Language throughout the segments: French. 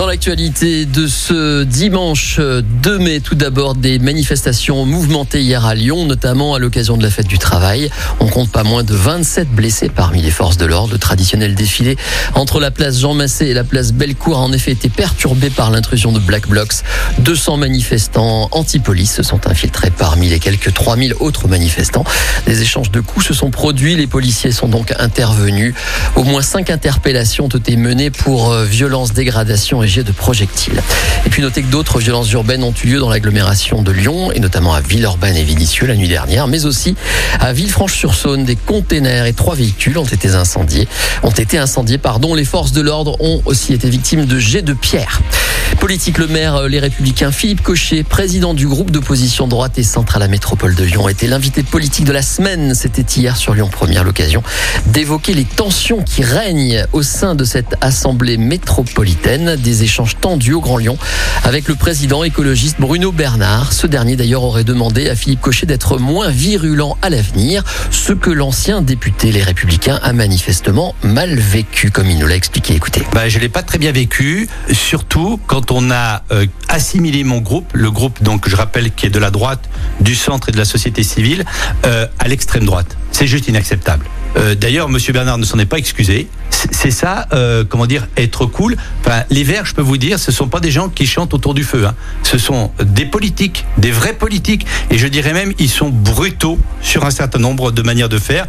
Dans l'actualité de ce dimanche 2 mai, tout d'abord des manifestations mouvementées hier à Lyon, notamment à l'occasion de la fête du travail. On compte pas moins de 27 blessés parmi les forces de l'ordre. Le traditionnel défilé entre la place Jean Massé et la place Bellecour a en effet été perturbé par l'intrusion de Black Blocs. 200 manifestants anti-police se sont infiltrés parmi les quelques 3000 autres manifestants. Des échanges de coups se sont produits. Les policiers sont donc intervenus. Au moins 5 interpellations ont été menées pour euh, violence, dégradation et de projectiles. Et puis notez que d'autres violences urbaines ont eu lieu dans l'agglomération de Lyon, et notamment à Villeurbanne et Vinicieux la nuit dernière, mais aussi à Villefranche-sur-Saône. Des containers et trois véhicules ont été incendiés. Ont été incendiés. Les forces de l'ordre ont aussi été victimes de jets de pierre. Politique, le maire euh, Les Républicains Philippe Cochet, président du groupe d'opposition droite et centre à la métropole de Lyon, était l'invité politique de la semaine. C'était hier sur Lyon Première, l'occasion d'évoquer les tensions qui règnent au sein de cette assemblée métropolitaine. Des échanges tendus au Grand Lyon avec le président écologiste Bruno Bernard. Ce dernier d'ailleurs aurait demandé à Philippe Cochet d'être moins virulent à l'avenir, ce que l'ancien député Les Républicains a manifestement mal vécu, comme il nous l'a expliqué. Écoutez. Bah, je l'ai pas très bien vécu, surtout quand on a euh, assimilé mon groupe, le groupe donc je rappelle qui est de la droite, du centre et de la société civile, euh, à l'extrême droite. C'est juste inacceptable. Euh, d'ailleurs, Monsieur Bernard ne s'en est pas excusé. C'est ça, comment dire, être cool. Enfin, les Verts, je peux vous dire, ce sont pas des gens qui chantent autour du feu. Hein. Ce sont des politiques, des vrais politiques, et je dirais même, ils sont brutaux sur un certain nombre de manières de faire.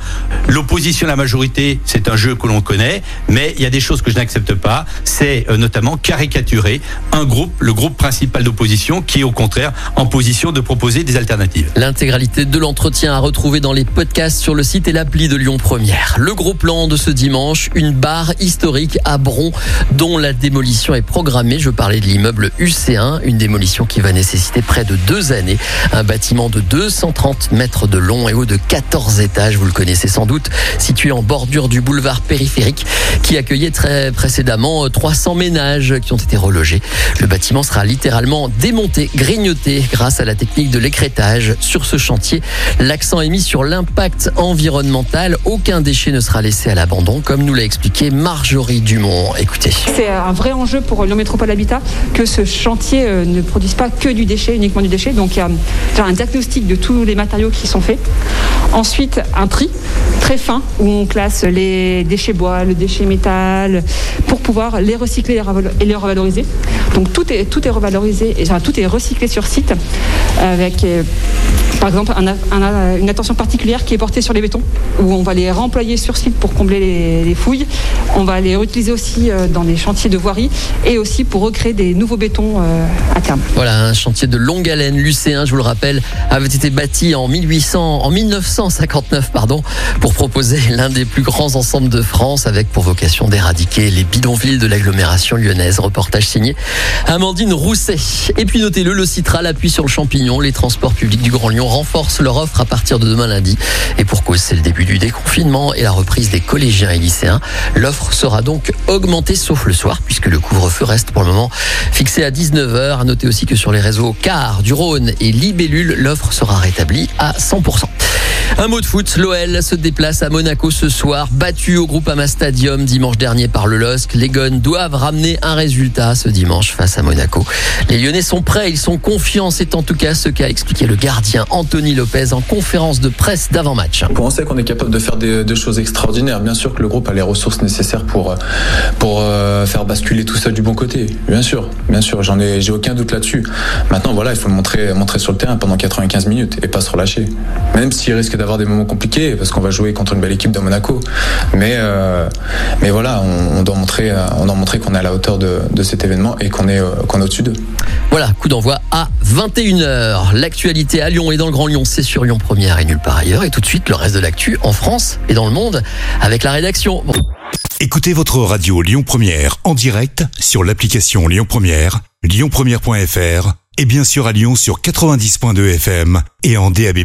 L'opposition, la majorité, c'est un jeu que l'on connaît, mais il y a des choses que je n'accepte pas. C'est notamment caricaturer un groupe, le groupe principal d'opposition, qui est au contraire en position de proposer des alternatives. L'intégralité de l'entretien à retrouver dans les podcasts sur le site et l'appli de Lyon Première. Le gros plan de ce dimanche, une barre historique à Bron, dont la démolition est programmée. Je parlais de l'immeuble UC1, une démolition qui va nécessiter près de deux années. Un bâtiment de 230 mètres de long et haut de 14 étages, vous le connaissez sans doute, situé en bordure du boulevard périphérique, qui accueillait très précédemment 300 ménages qui ont été relogés. Le bâtiment sera littéralement démonté, grignoté grâce à la technique de l'écrétage. Sur ce chantier, l'accent est mis sur l'impact environnemental. Aucun déchet ne sera laissé à l'abandon, comme nous l'a expliqué Marjorie Dumont. Écoutez. C'est un vrai enjeu pour Lyon Métropole Habitat que ce chantier euh, ne produise pas que du déchet, uniquement du déchet. Donc il y a un diagnostic de tous les matériaux qui sont faits. Ensuite, un tri très fin où on classe les déchets bois, le déchet métal, pour pouvoir les recycler et les revaloriser. Donc tout est, revalorisé et tout est recyclé sur site avec euh, par exemple, une attention particulière qui est portée sur les bétons, où on va les réemployer sur site pour combler les, fouilles. On va les réutiliser aussi euh, dans les chantiers de voirie et aussi pour recréer des nouveaux bétons euh, à terme. Voilà, un chantier de longue haleine, l'UC1, je vous le rappelle, avait été bâti en 1800, en 1959, pardon, pour proposer l'un des plus grands ensembles de France, avec pour vocation d'éradiquer les bidonvilles de l'agglomération lyonnaise. Reportage signé Amandine Rousset. Et puis notez-le, le Citral appuie sur le champignon. Les transports publics du Grand Lyon renforcent leur offre à partir de demain lundi. Et pour cause, c'est le début du déconfinement et la reprise des collégiens et lycéens. L'offre sera donc augmentée sauf le soir puisque le couvre-feu reste pour le moment fixé à 19h. À noter aussi que sur les réseaux Car, du Rhône et Libellule, l'offre sera rétablie à 100%. Un mot de foot, l'OL se déplace à Monaco ce soir, battu au Groupama Stadium dimanche dernier par le LOSC. Les Gones doivent ramener un résultat ce dimanche face à Monaco. Les Lyonnais sont prêts, ils sont confiants, c'est en tout cas ce qu'a expliqué le gardien Anthony Lopez en conférence de presse d'avant-match. On sait qu'on est capable de faire des, choses extraordinaires. Bien sûr que le groupe a les ressources nécessaires pour, pour euh, faire basculer tout ça du bon côté. Bien sûr, bien sûr, j'en ai, j'ai aucun doute là-dessus. Maintenant, voilà, il faut le montrer, montrer sur le terrain pendant 95 minutes et pas se relâcher. Même s'il risque d'avoir des moments compliqués parce qu'on va jouer contre une belle équipe de Monaco. Mais, euh, mais voilà, on, doit montrer, on doit montrer qu'on est à la hauteur de, cet événement et qu'on est, euh, qu'on est au-dessus d'eux. Voilà, coup d'envoi à 21h. L'actualité à Lyon et dans le Grand Lyon, c'est sur Lyon Première et nulle part ailleurs. Et tout de suite, le reste de l'actu en France et dans le monde avec la rédaction. Écoutez votre radio Lyon Première en direct sur l'application Lyon Première, lyonpremière.fr et bien sûr à Lyon sur 90.2 FM et en DAB+.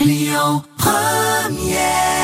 Lyon Première